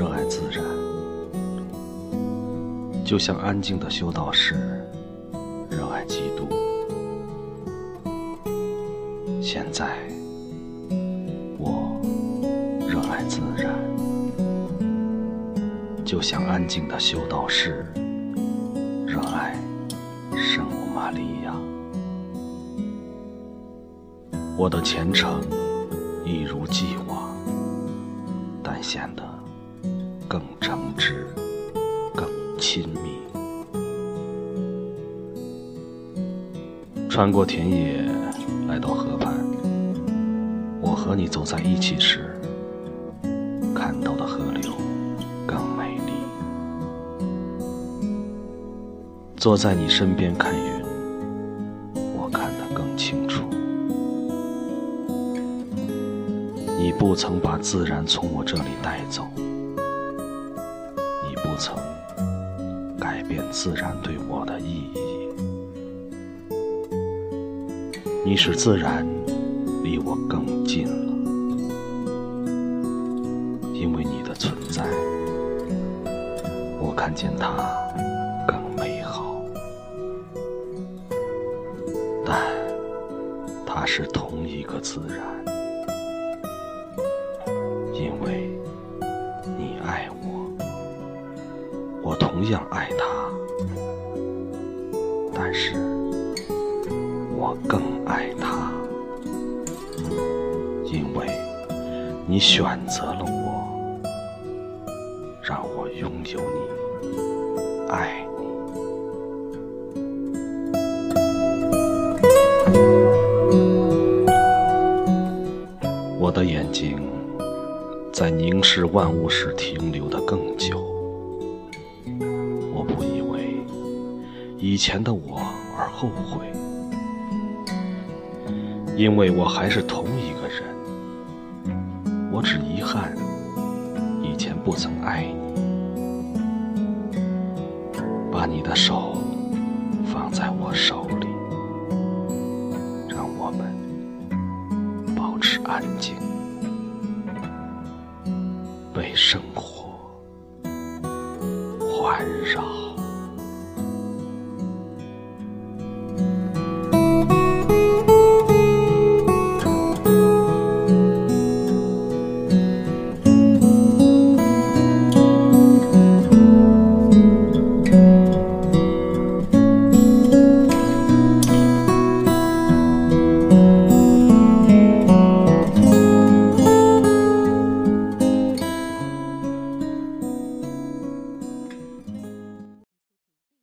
热爱自然就像安静的修道士热爱基督。现在我热爱自然就像安静的修道士热爱圣母玛利亚。我的前程一如既往但显得更诚挚、更亲密。穿过田野，来到河畔，我和你走在一起时，看到的河流更美丽。坐在你身边看云，我看得更清楚。你不曾把自然从我这里带走，不曾改变自然对我的意义，你使自然离我更近了，因为你的存在，我看见它更美好，但它是同一个自然。我同样爱他，但是我更爱他，因为你选择了我，让我拥有你，爱你。我的眼睛。在凝视万物时停留的更久，以前的我而后悔，因为我还是同一个人。我只遗憾以前不曾爱你，把你的手放在我手里，让我们保持安静。为生。